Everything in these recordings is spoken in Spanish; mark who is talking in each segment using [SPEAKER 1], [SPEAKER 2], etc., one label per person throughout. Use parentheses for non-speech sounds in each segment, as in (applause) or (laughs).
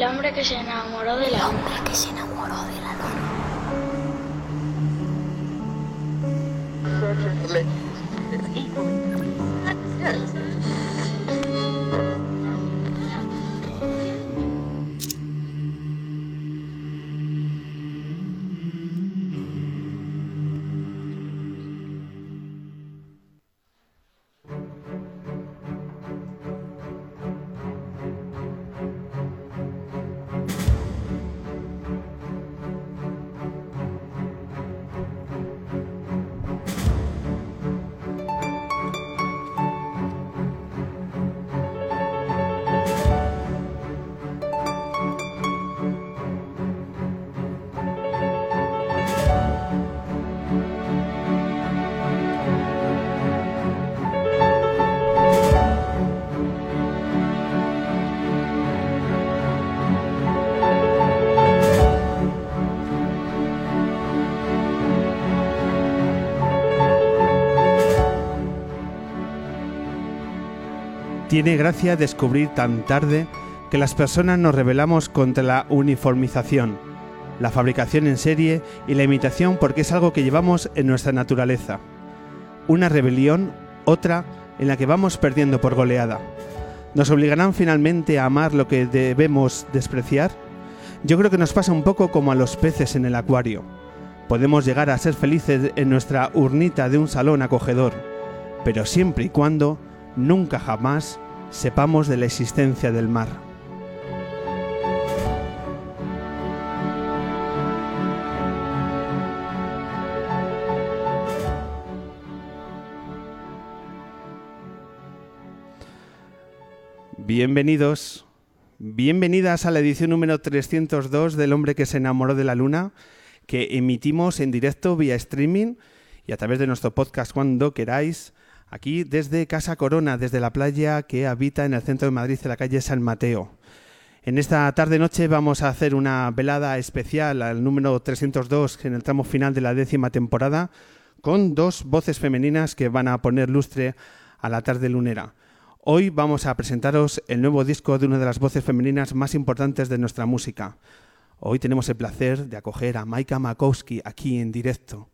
[SPEAKER 1] El hombre que se enamoró de la
[SPEAKER 2] El hombre que se enamoró de la luna.
[SPEAKER 3] Tiene gracia descubrir tan tarde que las personas nos rebelamos contra la uniformización, la fabricación en serie y la imitación porque es algo que llevamos en nuestra naturaleza. Una rebelión, otra en la que vamos perdiendo por goleada. ¿Nos obligarán finalmente a amar lo que debemos despreciar? Yo creo que nos pasa un poco como a los peces en el acuario. Podemos llegar a ser felices en nuestra urnita de un salón acogedor, pero siempre y cuando nunca jamás sepamos de la existencia del mar. Bienvenidos, bienvenidas a la edición número 302 del hombre que se enamoró de la luna, que emitimos en directo vía streaming y a través de nuestro podcast cuando queráis Aquí desde Casa Corona, desde la playa que habita en el centro de Madrid, en la calle San Mateo. En esta tarde-noche vamos a hacer una velada especial al número 302 en el tramo final de la décima temporada con dos voces femeninas que van a poner lustre a la tarde lunera. Hoy vamos a presentaros el nuevo disco de una de las voces femeninas más importantes de nuestra música. Hoy tenemos el placer de acoger a Maika Makowski aquí en directo.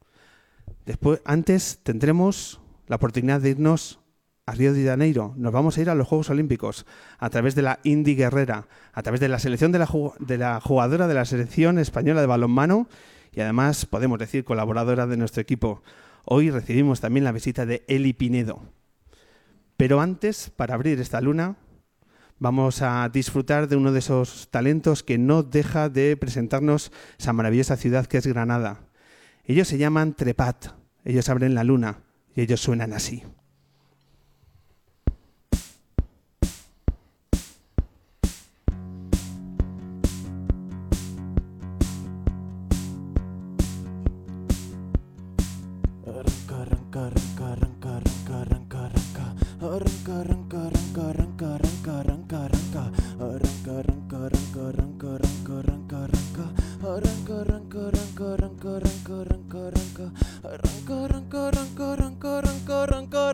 [SPEAKER 3] Después, antes tendremos la oportunidad de irnos a Río de Janeiro. Nos vamos a ir a los Juegos Olímpicos a través de la Indy Guerrera, a través de la selección de la, jugadora de la selección española de balonmano y además podemos decir colaboradora de nuestro equipo. Hoy recibimos también la visita de Eli Pinedo. Pero antes, para abrir esta luna, vamos a disfrutar de uno de esos talentos que no deja de presentarnos esa maravillosa ciudad que es Granada. Ellos se llaman Trepat, ellos abren la luna y ellos suenan así.
[SPEAKER 4] Arranca, ronco, ronco,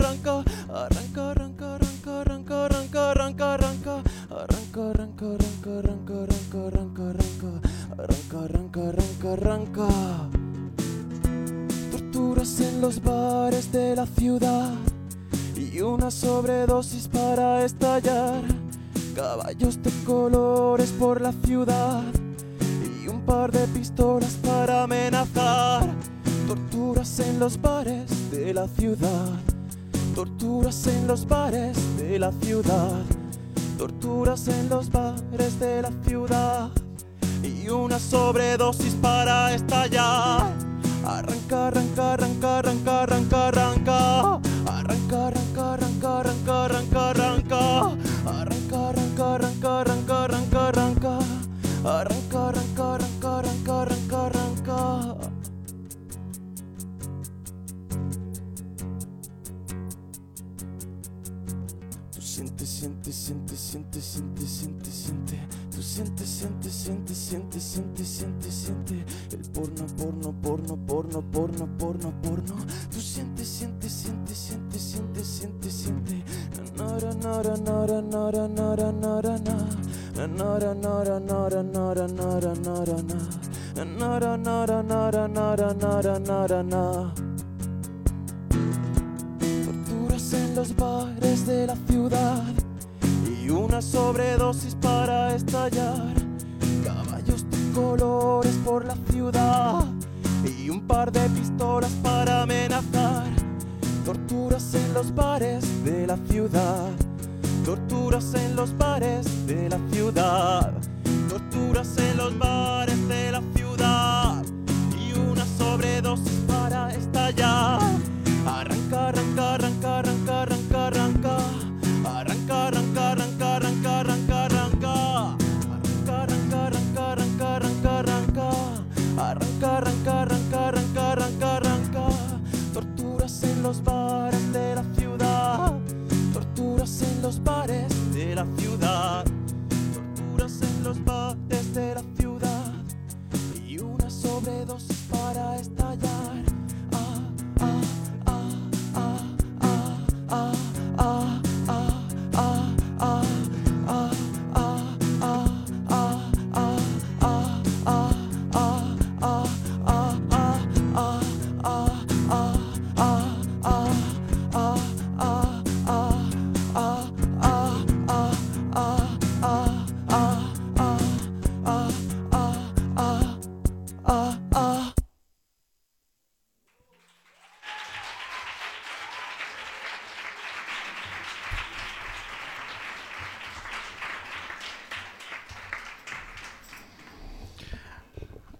[SPEAKER 4] Corran, corran, corran, corran, corran, corran, corran. Tú siente, siente, siente, siente, siente, siente, sientes. Tú siente, siente, siente, siente, sientes Torturas en los bares de la ciudad. Torturas en los bares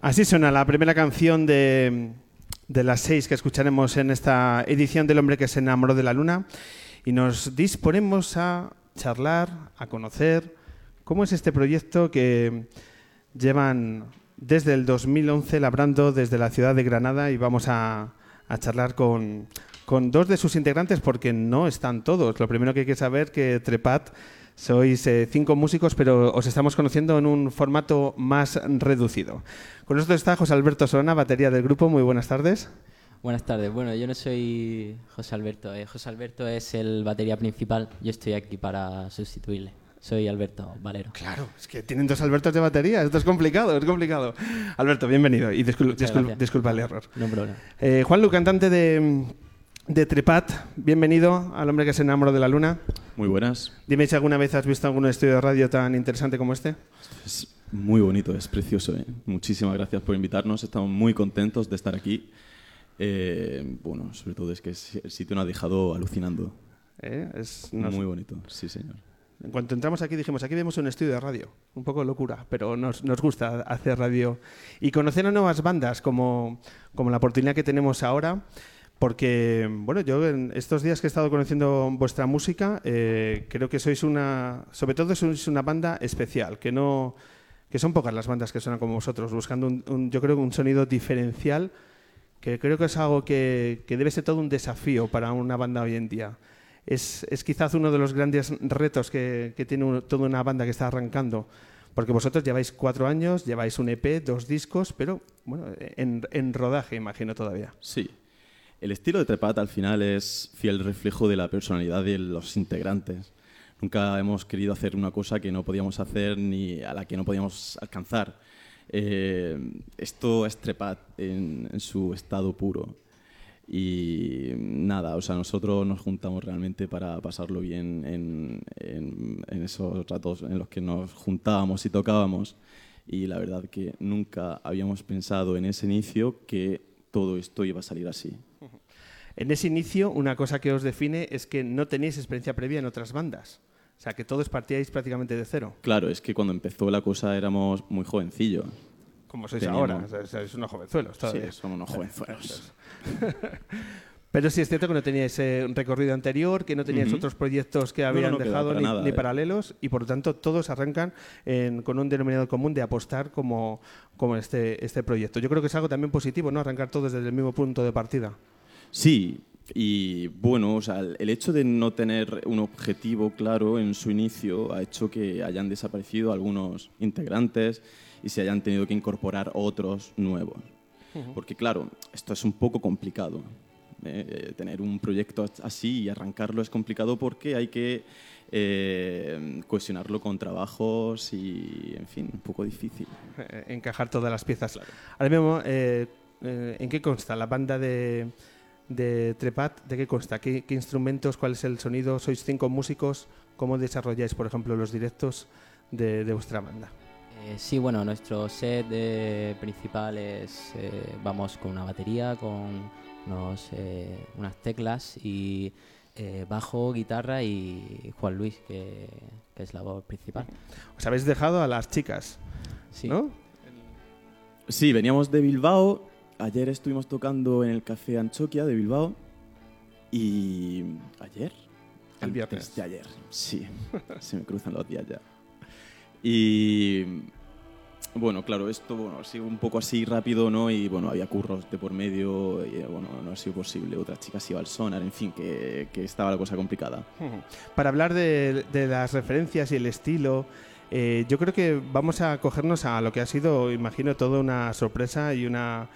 [SPEAKER 3] Así suena la primera canción de, de las seis que escucharemos en esta edición del hombre que se enamoró de la luna y nos disponemos a charlar, a conocer cómo es este proyecto que llevan desde el 2011 labrando desde la ciudad de Granada y vamos a, a charlar con, con dos de sus integrantes porque no están todos. Lo primero que hay que saber que Trepat sois eh, cinco músicos, pero os estamos conociendo en un formato más reducido. Con nosotros está José Alberto Solana, batería del grupo. Muy buenas tardes.
[SPEAKER 1] Buenas tardes. Bueno, yo no soy José Alberto. eh. José Alberto es el batería principal. Yo estoy aquí para sustituirle. Soy Alberto Valero.
[SPEAKER 3] Claro, es que tienen dos Albertos de batería. Esto es complicado, es complicado. Alberto, bienvenido y discul- discul- disculpa el error.
[SPEAKER 1] No problema.
[SPEAKER 3] Eh, Juan Lu, cantante de, de Trepat, bienvenido al hombre que se enamoró de la luna.
[SPEAKER 5] Muy buenas.
[SPEAKER 3] Dime si alguna vez has visto algún estudio de radio tan interesante como este.
[SPEAKER 5] Es muy bonito, es precioso. ¿eh? Muchísimas gracias por invitarnos. Estamos muy contentos de estar aquí. Eh, bueno, sobre todo es que el sitio nos ha dejado alucinando.
[SPEAKER 3] Eh, es- nos-
[SPEAKER 5] Muy bonito, sí, señor.
[SPEAKER 3] En cuanto entramos aquí dijimos, aquí vemos un estudio de radio, un poco locura, pero nos, nos gusta hacer radio y conocer a nuevas bandas como, como la oportunidad que tenemos ahora, porque, bueno, yo en estos días que he estado conociendo vuestra música, eh, creo que sois una, sobre todo sois una banda especial, que no, que son pocas las bandas que suenan como vosotros, buscando un, un- yo creo un sonido diferencial, que creo que es algo que, que debe ser todo un desafío para una banda hoy en día es, es quizás uno de los grandes retos que, que tiene un- toda una banda que está arrancando. Porque vosotros lleváis cuatro años, lleváis un EP, dos discos, pero bueno, en, en rodaje, imagino todavía.
[SPEAKER 5] Sí. El estilo de Trepat al final es fiel reflejo de la personalidad de los integrantes. Nunca hemos querido hacer una cosa que no podíamos hacer ni a la que no podíamos alcanzar. Eh, esto es Trepat en, su estado puro. Y nada, o sea, nosotros nos juntamos realmente para pasarlo bien en, en- en esos ratos en los que nos juntábamos y tocábamos. Y la verdad que nunca habíamos pensado en ese inicio que todo esto iba a salir así.
[SPEAKER 3] En ese inicio, una cosa que os define es que no tenéis experiencia previa en otras bandas. O sea, que todos partíais prácticamente de cero,
[SPEAKER 5] Claro, es que cuando empezó la cosa éramos muy jovencillos.
[SPEAKER 3] como sois
[SPEAKER 5] Teníamos-
[SPEAKER 3] ahora. O sea, sois unos jovenzuelos todavía.
[SPEAKER 5] Sí, somos unos jovenzuelos. (laughs)
[SPEAKER 3] Pero sí es cierto que no teníais eh, un recorrido anterior, que no teníais otros proyectos que
[SPEAKER 5] no,
[SPEAKER 3] habían
[SPEAKER 5] no,
[SPEAKER 3] dejado
[SPEAKER 5] para
[SPEAKER 3] ni,
[SPEAKER 5] nada,
[SPEAKER 3] ni
[SPEAKER 5] eh.
[SPEAKER 3] paralelos y por lo tanto todos arrancan en- con un denominador común de apostar como, como este, este proyecto. Yo creo que es algo también positivo, ¿no? Arrancar todos desde el mismo punto de partida.
[SPEAKER 5] Sí, y bueno, o sea, el hecho de no tener un objetivo claro en su inicio ha hecho que hayan desaparecido algunos integrantes y se hayan tenido que incorporar otros nuevos. Porque claro, esto es un poco complicado. eh, tener un proyecto así y arrancarlo es complicado porque hay que eh, cohesionarlo con trabajos y, en fin, un poco difícil.
[SPEAKER 3] eh, encajar todas las piezas. Ahora mismo, eh, eh, ¿en qué consta la banda de, de Trepat, ¿de qué consta? ¿Qué, qué instrumentos? ¿Cuál es el sonido? ¿Sois cinco músicos? ¿Cómo desarrolláis, por ejemplo, los directos de, de vuestra banda?
[SPEAKER 1] Eh, sí, bueno, nuestro set eh, principal es, eh, vamos con una batería, con unos, eh, unas teclas y eh, bajo, guitarra y Juan Luis, que, que es la voz principal.
[SPEAKER 3] Os habéis dejado a las chicas,
[SPEAKER 1] Sí.
[SPEAKER 3] ¿no?
[SPEAKER 5] Sí, veníamos de Bilbao. Ayer estuvimos tocando en el Café Anchoquia de Bilbao. Y. ¿Ayer?
[SPEAKER 3] El viernes.
[SPEAKER 5] de ayer, sí. (laughs) Se me cruzan los días ya. Y. Bueno, claro, esto bueno, ha sido un poco así rápido, ¿no? Y bueno, había curros de por medio, y bueno, no ha sido posible. Otra chica se iba al sonar, en fin, que, que estaba la cosa complicada.
[SPEAKER 3] Para hablar de, de las referencias y el estilo, eh, yo creo que vamos a cogernos a lo que ha sido, imagino, toda una sorpresa y una,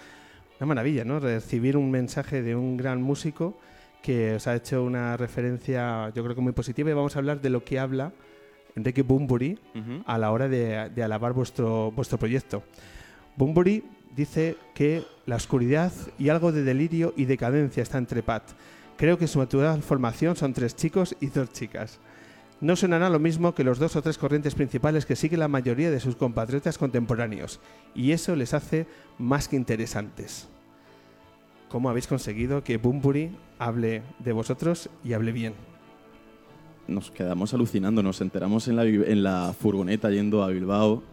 [SPEAKER 3] una maravilla, ¿no? Recibir un mensaje de un gran músico que os ha hecho una referencia, yo creo que muy positiva, y vamos a hablar de lo que habla Enrique Bunbury a la hora de, de alabar vuestro, vuestro proyecto. Bunbury dice que la oscuridad y algo de delirio y decadencia está entre Pat. Creo que su actual formación son tres chicos y dos chicas. No sonará lo mismo que los dos o tres corrientes principales que sigue la mayoría de sus compatriotas contemporáneos, y eso les hace más que interesantes. ¿Cómo habéis conseguido que Bunbury hable de vosotros y hable bien?
[SPEAKER 5] nos quedamos alucinando, nos enteramos en la, en la furgoneta yendo a Bilbao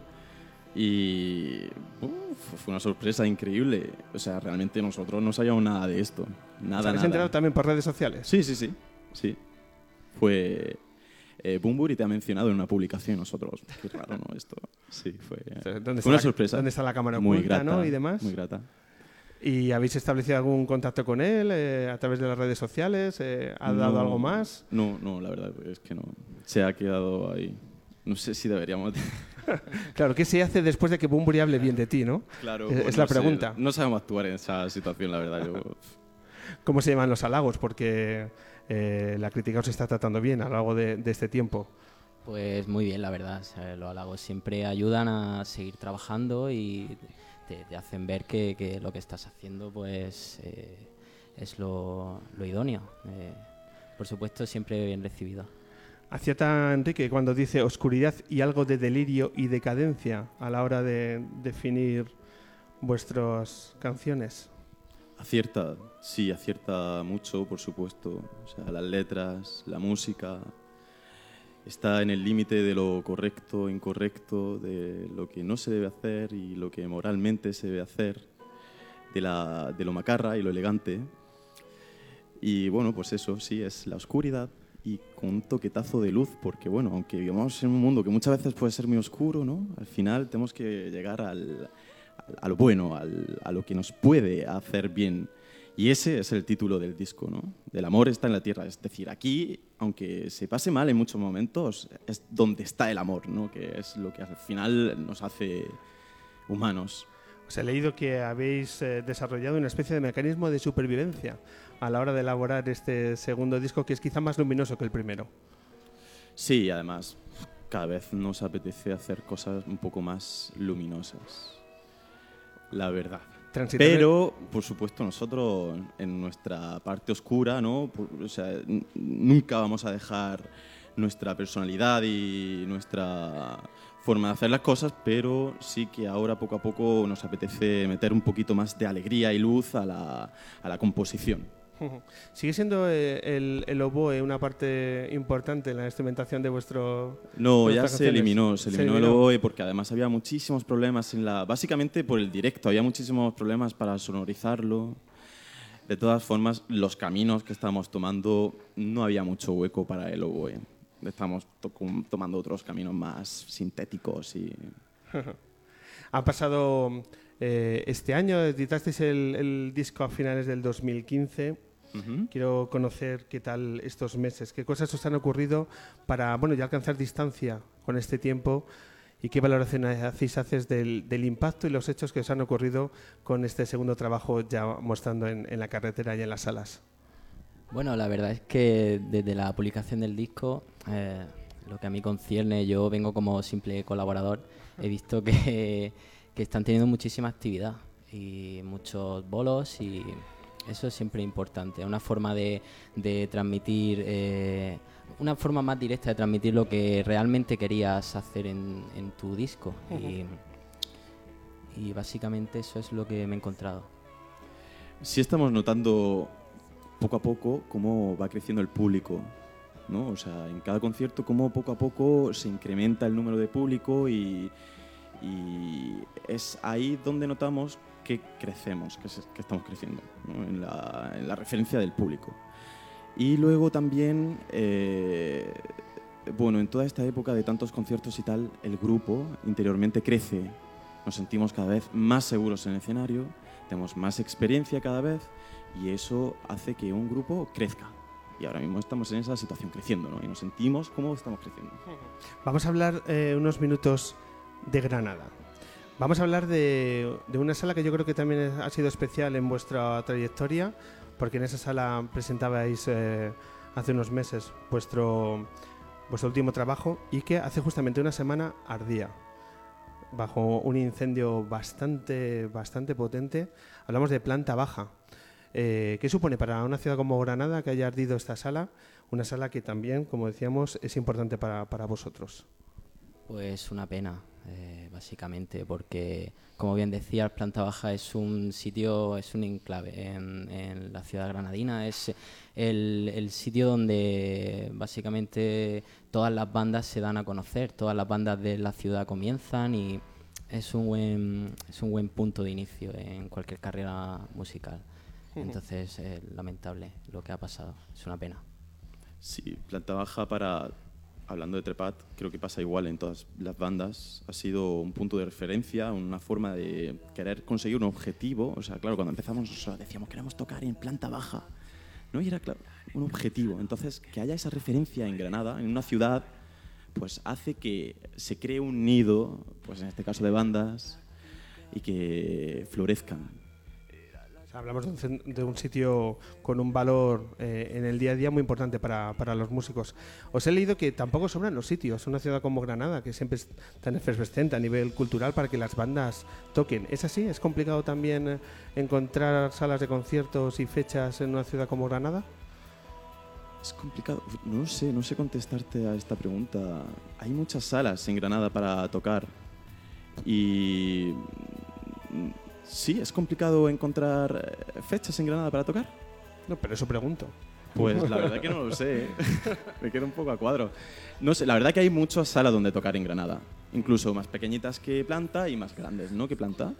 [SPEAKER 5] y uf, fue una sorpresa increíble. O sea, realmente nosotros no sabíamos nada de esto.
[SPEAKER 3] ¿Os
[SPEAKER 5] Nada,
[SPEAKER 3] habéis
[SPEAKER 5] nada.
[SPEAKER 3] enterado también por redes sociales?
[SPEAKER 5] Sí, sí, sí. sí. Fue... Eh, Bumburi te ha mencionado en una publicación nosotros. Qué raro, ¿no? Esto sí, fue,
[SPEAKER 3] ¿Dónde
[SPEAKER 5] fue una
[SPEAKER 3] la-
[SPEAKER 5] sorpresa.
[SPEAKER 3] ¿Dónde está la cámara
[SPEAKER 5] muy
[SPEAKER 3] oculta,
[SPEAKER 5] grata,
[SPEAKER 3] ¿no? Y demás.
[SPEAKER 5] Muy grata.
[SPEAKER 3] ¿Y habéis establecido algún contacto con él eh, a través de las redes sociales? Eh, ¿Ha dado
[SPEAKER 5] No,
[SPEAKER 3] algo más?
[SPEAKER 5] No, no, la verdad es que no. Se ha quedado ahí. No sé si deberíamos... (laughs)
[SPEAKER 3] Claro, ¿qué se hace después de que Bunbury hable bien de ti, no?
[SPEAKER 5] Claro,
[SPEAKER 3] Es- es
[SPEAKER 5] pues
[SPEAKER 3] la
[SPEAKER 5] no sé,
[SPEAKER 3] pregunta.
[SPEAKER 5] no sabemos actuar en esa situación, la verdad. Yo, (laughs)
[SPEAKER 3] ¿Cómo se llaman los halagos? Porque eh, la crítica os está tratando bien a lo largo de, de este tiempo.
[SPEAKER 1] Pues muy bien, la verdad. o sea, los halagos siempre ayudan a seguir trabajando y te, te hacen ver que, que lo que estás haciendo pues eh, es lo, lo idóneo. Eh, por supuesto, siempre bien recibido.
[SPEAKER 3] Acierta Enrique cuando dice oscuridad y algo de delirio y decadencia a la hora de definir vuestras canciones.
[SPEAKER 5] Acierta, sí, acierta mucho, por supuesto. O sea, las letras, la música. Está en el límite de lo correcto, incorrecto, de lo que no se debe hacer y lo que moralmente se debe hacer, de, la, de lo macarra y lo elegante. Y bueno, pues eso, sí, es la oscuridad y con un toquetazo de luz, porque bueno, aunque vivamos en un mundo que muchas veces puede ser muy oscuro, ¿no? Al final tenemos que llegar al, a lo bueno, al- a lo que nos puede hacer bien. Y ese es el título del disco, ¿no? Del amor está en la tierra. Es decir, aquí, aunque se pase mal en muchos momentos, es donde está el amor, ¿no? Que es lo que al final nos hace humanos.
[SPEAKER 3] Os he leído que habéis eh, desarrollado una especie de mecanismo de supervivencia a la hora de elaborar este segundo disco que es quizá más luminoso que el primero.
[SPEAKER 5] Sí, además, cada vez nos apetece hacer cosas un poco más luminosas. La verdad. Pero, por supuesto, nosotros en nuestra parte oscura, ¿no? O sea, nunca vamos a dejar nuestra personalidad y nuestra forma de hacer las cosas, pero sí que ahora poco a poco nos apetece meter un poquito más de alegría y luz a la, a la composición. (laughs)
[SPEAKER 3] ¿Sigue siendo eh, el, el oboe una parte importante en la instrumentación de vuestro...
[SPEAKER 5] No, ya se eliminó, se
[SPEAKER 3] Se
[SPEAKER 5] eliminó el
[SPEAKER 3] eliminó.
[SPEAKER 5] oboe porque además había muchísimos problemas en la... Básicamente por el directo, había muchísimos problemas para sonorizarlo. De todas formas, los caminos que estábamos tomando no había mucho hueco para el oboe. Estamos to- tomando otros caminos más sintéticos y... (laughs)
[SPEAKER 3] Ha pasado eh, este año, editasteis el, el disco a finales del 2015.
[SPEAKER 5] Ujú.
[SPEAKER 3] Quiero conocer qué tal estos meses, qué cosas os han ocurrido para bueno, ya alcanzar distancia con este tiempo y qué valoración hacéis haces del, del impacto y los hechos que os han ocurrido con este segundo trabajo ya mostrando en, en la carretera y en las salas.
[SPEAKER 1] Bueno, la verdad es que desde la publicación del disco, eh, lo que a mí concierne, yo vengo como simple colaborador, he visto que, que están teniendo muchísima actividad y muchos bolos y, eso es siempre importante, una forma de, de transmitir, eh, una forma más directa de transmitir lo que realmente querías hacer en, en tu disco. y, y básicamente eso es lo que me he encontrado.
[SPEAKER 5] Sí estamos notando poco a poco cómo va creciendo el público, ¿no? O sea, en cada concierto cómo poco a poco se incrementa el número de público y, y es ahí donde notamos que crecemos, que, se- que estamos creciendo, ¿no? en, la, en la referencia del público. Y luego también, eh, bueno, en toda esta época de tantos conciertos y tal, el grupo interiormente crece. Nos sentimos cada vez más seguros en el escenario, tenemos más experiencia cada vez y eso hace que un grupo crezca. Y ahora mismo estamos en esa situación creciendo, ¿no? Y nos sentimos como estamos creciendo.
[SPEAKER 3] Vamos a hablar eh, unos minutos de Granada. Vamos a hablar de, una sala que yo creo que también ha sido especial en vuestra trayectoria, porque en esa sala presentabais eh, hace unos meses vuestro, vuestro último trabajo y que hace justamente una semana ardía bajo un incendio bastante, bastante potente. Hablamos de planta baja. Eh, ¿Qué supone para una ciudad como Granada que haya ardido esta sala? Una sala que también, como decíamos, es importante para, para vosotros.
[SPEAKER 1] Pues una pena, eh, básicamente, porque, como bien decías, Planta Baja es un sitio, es un enclave en, en la ciudad granadina, es el, el sitio donde básicamente todas las bandas se dan a conocer, todas las bandas de la ciudad comienzan y es un buen, es un buen punto de inicio en cualquier carrera musical. Entonces, eh, lamentable lo que ha pasado, es una pena.
[SPEAKER 5] Sí, planta baja para, hablando de Trepat, creo que pasa igual en todas las bandas. Ha sido un punto de referencia, una forma de querer conseguir un objetivo. O sea, claro, cuando empezamos nosotros decíamos queremos tocar en planta baja. ¿no? Y era claro, un objetivo. Entonces, que haya esa referencia en Granada, en una ciudad, pues hace que se cree un nido, pues en este caso de bandas, y que florezcan.
[SPEAKER 3] Hablamos de un, de un sitio con un valor eh, en el día a día muy importante para, para los músicos. Os he leído que tampoco sobran los sitios. Una ciudad como Granada, que siempre es tan efervescente a nivel cultural para que las bandas toquen. ¿Es así? ¿Es complicado también eh, encontrar salas de conciertos y fechas en una ciudad como Granada?
[SPEAKER 5] Es complicado. No sé, no sé contestarte a esta pregunta. Hay muchas salas en Granada para tocar. Y. Sí, es complicado encontrar eh, fechas en Granada para tocar.
[SPEAKER 3] No, pero eso pregunto.
[SPEAKER 5] Pues la verdad que no lo sé. (laughs) Me quedo un poco a cuadro. No sé, la verdad que hay muchas salas donde tocar en Granada. Incluso más pequeñitas que planta y más grandes, ¿no? Que planta.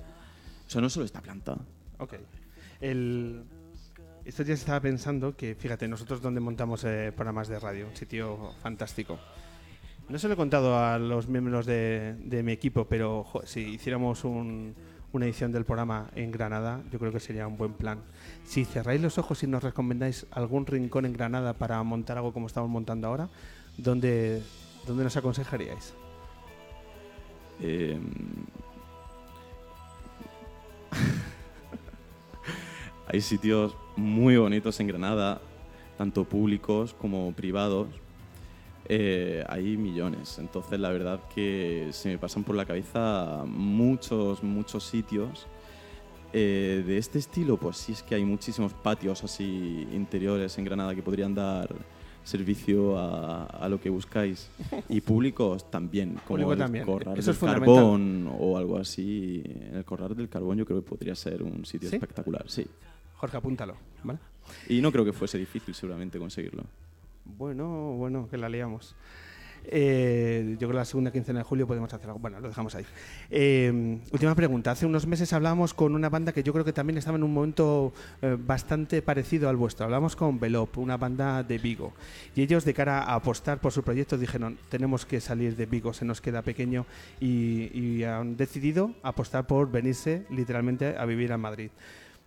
[SPEAKER 5] O sea, no solo esta planta.
[SPEAKER 3] Ok. El... Estos días estaba pensando que, fíjate, nosotros donde montamos eh, programas de radio, un sitio fantástico. No se lo he contado a los miembros de, de mi equipo, pero jo, si hiciéramos un- una edición del programa en Granada, yo creo que sería un buen plan. Si cerráis los ojos y nos recomendáis algún rincón en Granada para montar algo como estamos montando ahora, ¿dónde, dónde nos aconsejaríais?
[SPEAKER 5] Eh, (laughs) Hay sitios muy bonitos en Granada, tanto públicos como privados. Eh, hay millones, entonces la verdad que se me pasan por la cabeza muchos, muchos sitios. Eh, de este estilo, pues sí es que hay muchísimos patios así interiores en Granada que podrían dar servicio a, a lo que buscáis. (laughs) Y públicos también, como
[SPEAKER 3] Público
[SPEAKER 5] el
[SPEAKER 3] también,
[SPEAKER 5] Corral
[SPEAKER 3] eso
[SPEAKER 5] del
[SPEAKER 3] es.
[SPEAKER 5] Carbón o algo así. El Corral del Carbón yo creo que podría ser un sitio
[SPEAKER 3] ¿Sí?
[SPEAKER 5] espectacular, sí.
[SPEAKER 3] Jorge, apúntalo. ¿vale?
[SPEAKER 5] Y no creo que fuese difícil seguramente conseguirlo.
[SPEAKER 3] Bueno, bueno, que la liamos. Eh, yo creo que la segunda quincena de julio podemos hacer algo. Bueno, lo dejamos ahí. Eh, última pregunta. Hace unos meses hablábamos con una banda que yo creo que también estaba en un momento eh, bastante parecido al vuestro. Hablamos con Velop, una banda de Vigo. Y ellos, de cara a apostar por su proyecto, dijeron: Tenemos que salir de Vigo, se nos queda pequeño. Y, y han decidido apostar por venirse literalmente a vivir a Madrid.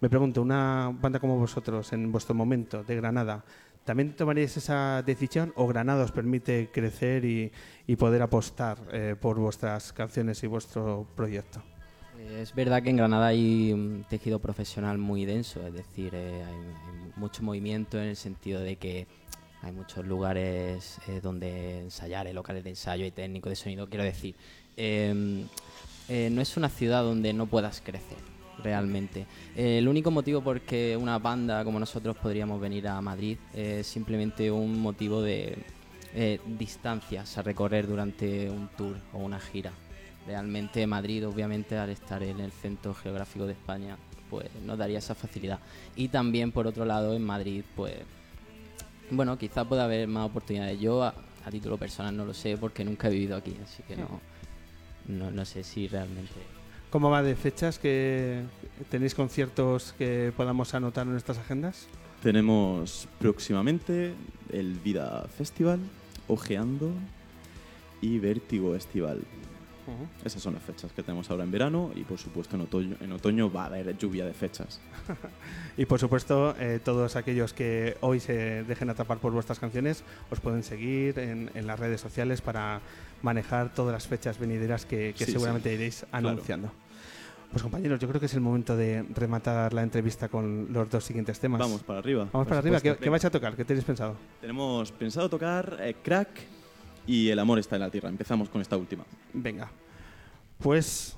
[SPEAKER 3] Me pregunto, una banda como vosotros, en vuestro momento, de Granada, ¿también tomaríais esa decisión o Granada os permite crecer y, poder apostar eh, por vuestras canciones y vuestro proyecto?
[SPEAKER 1] Eh, Es verdad que en Granada hay un tejido profesional muy denso, es decir, eh, hay, hay mucho movimiento en el sentido de que hay muchos lugares donde ensayar, eh, locales de ensayo y técnico de sonido, quiero decir. eh, no es una ciudad donde no puedas crecer. Realmente. Eh, el único motivo por que una banda como nosotros podríamos venir a Madrid es simplemente un motivo de eh, distancias a recorrer durante un tour o una gira. Realmente Madrid, obviamente, al estar en el centro geográfico de España, pues nos daría esa facilidad. Y también, por otro lado, en Madrid, pues, bueno, quizá pueda haber más oportunidades. Yo, a, a título personal, no lo sé porque nunca he vivido aquí, así que no, no, no sé si realmente...
[SPEAKER 3] ¿Cómo va de fechas? que ¿Tenéis conciertos que podamos anotar en nuestras agendas?
[SPEAKER 5] Tenemos próximamente el Vida Festival, Ojeando y Vértigo Estival. Esas son las fechas que tenemos ahora en verano y por supuesto en otoño, en otoño va a haber lluvia de fechas. (laughs)
[SPEAKER 3] Y por supuesto, eh, todos aquellos que hoy se dejen atrapar por vuestras canciones os pueden seguir en, en las redes sociales para manejar todas las fechas venideras que, que
[SPEAKER 5] Sí,
[SPEAKER 3] seguramente
[SPEAKER 5] sí,
[SPEAKER 3] iréis
[SPEAKER 5] claro.
[SPEAKER 3] anunciando. Pues compañeros, yo creo que es el momento de rematar la entrevista con los dos siguientes temas.
[SPEAKER 5] Vamos para arriba.
[SPEAKER 3] Vamos para arriba. ¿Qué,
[SPEAKER 5] supuesto.
[SPEAKER 3] qué vais a tocar? ¿Qué tenéis pensado?
[SPEAKER 5] Tenemos pensado tocar eh, Crack y El amor está en la tierra. Empezamos con esta última.
[SPEAKER 3] Venga, pues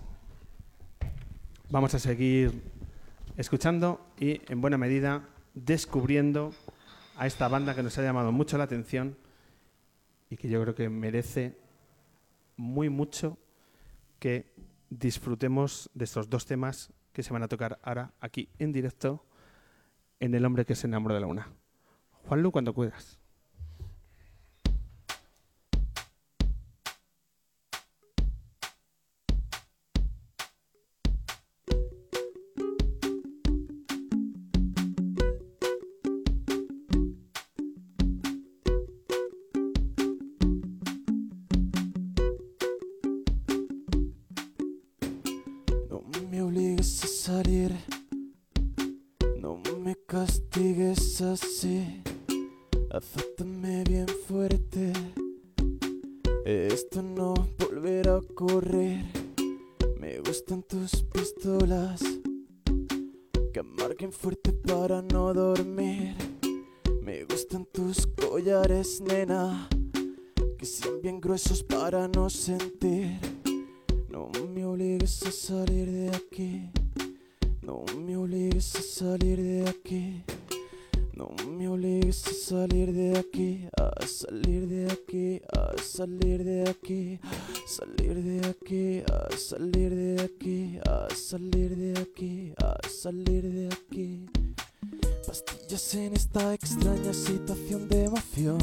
[SPEAKER 3] vamos a seguir escuchando y en buena medida descubriendo a esta banda que nos ha llamado mucho la atención y que yo creo que merece muy mucho que disfrutemos de estos dos temas que se van a tocar ahora aquí en directo en El hombre que se enamoró de la una. Juanlu, cuando puedas.
[SPEAKER 4] Esto no volverá a ocurrir. Me gustan tus pistolas que marquen fuerte para no dormir. Me gustan tus collares, nena, que sean bien gruesos para no sentir. No me obligues a salir de aquí. No me obligues a salir de aquí. Salir de aquí, a salir de aquí, a salir de aquí, salir de aquí, a salir de aquí, a salir de aquí, a salir de aquí. Pastillas en esta extraña situación de emoción.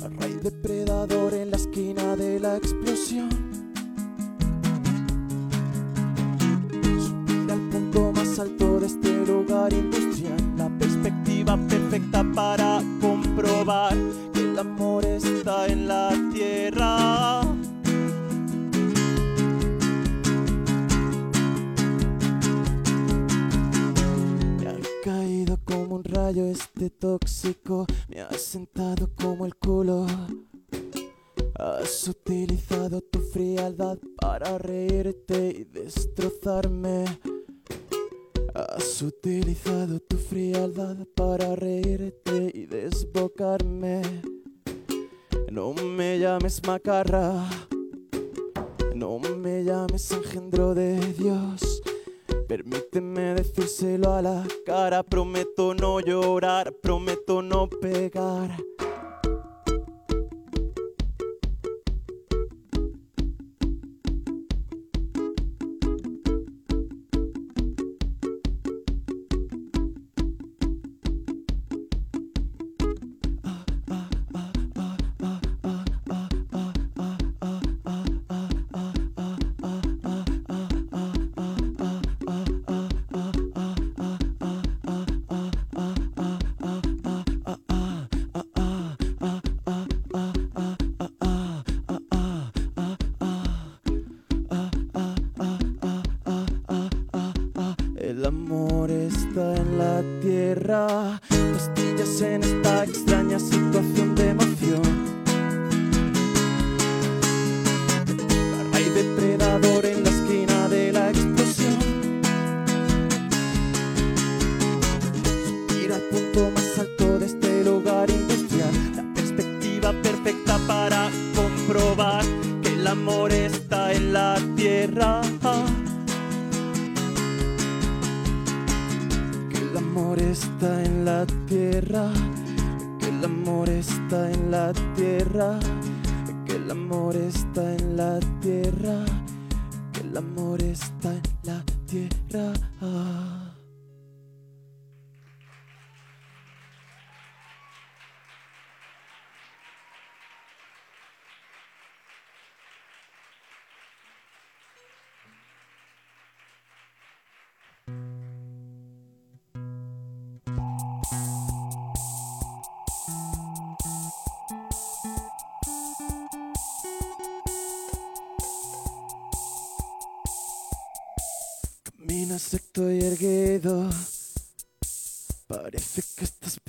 [SPEAKER 4] Garra y depredador en la esquina de la explosión. Subir este lugar industrial. La perspectiva perfecta para comprobar que el amor está en la tierra. Me ha caído como un rayo este tóxico, me ha sentado como el culo. Has utilizado tu frialdad para reírte y destrozarme. Has utilizado tu frialdad para reírte y desbocarme. No me llames macarra, no me llames engendro de Dios. Permíteme decírselo a la cara, prometo no llorar, prometo no pegar. amor está en la tierra. Que el amor está en la tierra. Que el amor está en la tierra. Que el amor está en la tierra. Que el amor está en la tierra.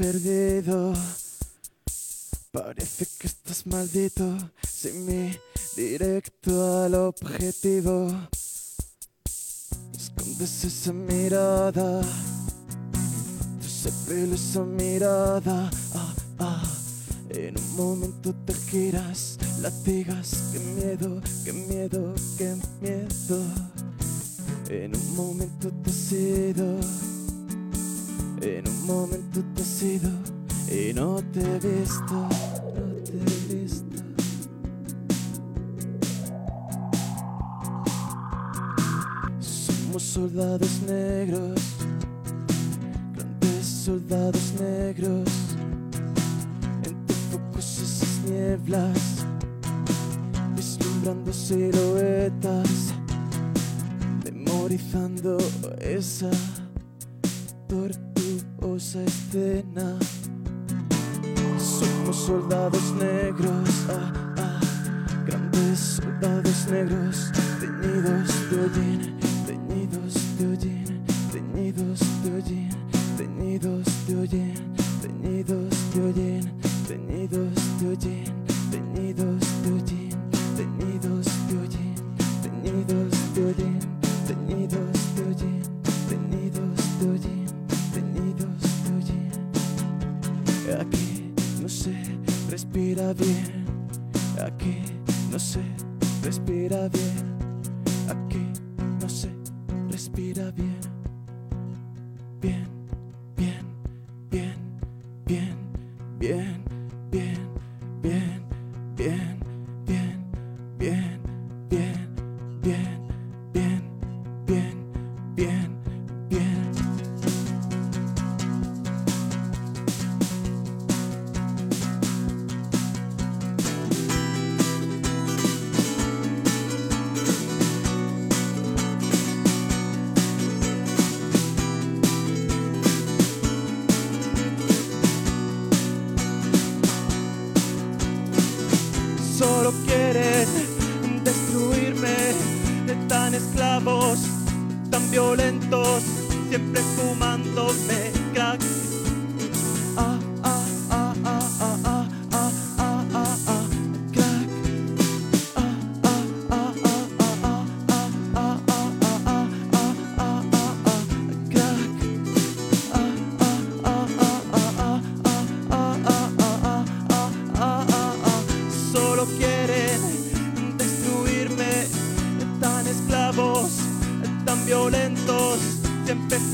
[SPEAKER 4] Perdido, parece que estás maldito, sin mí, directo al objetivo. Escondes esa mirada, ese pelo, esa mirada, ah, ah. En un momento te giras, latigas, qué miedo, qué miedo, qué miedo. En un momento te has ido, en un momento te has ido y no te he visto, no te he visto. Somos soldados negros, grandes soldados negros. En tu focus esas nieblas, vislumbrando siluetas memorizando esa tortuosa escena. Somos soldados negros, ah, ah, grandes soldados negros, teñidos de hollín, teñidos de hollín, teñidos de hollín, teñidos de hollín, empezar.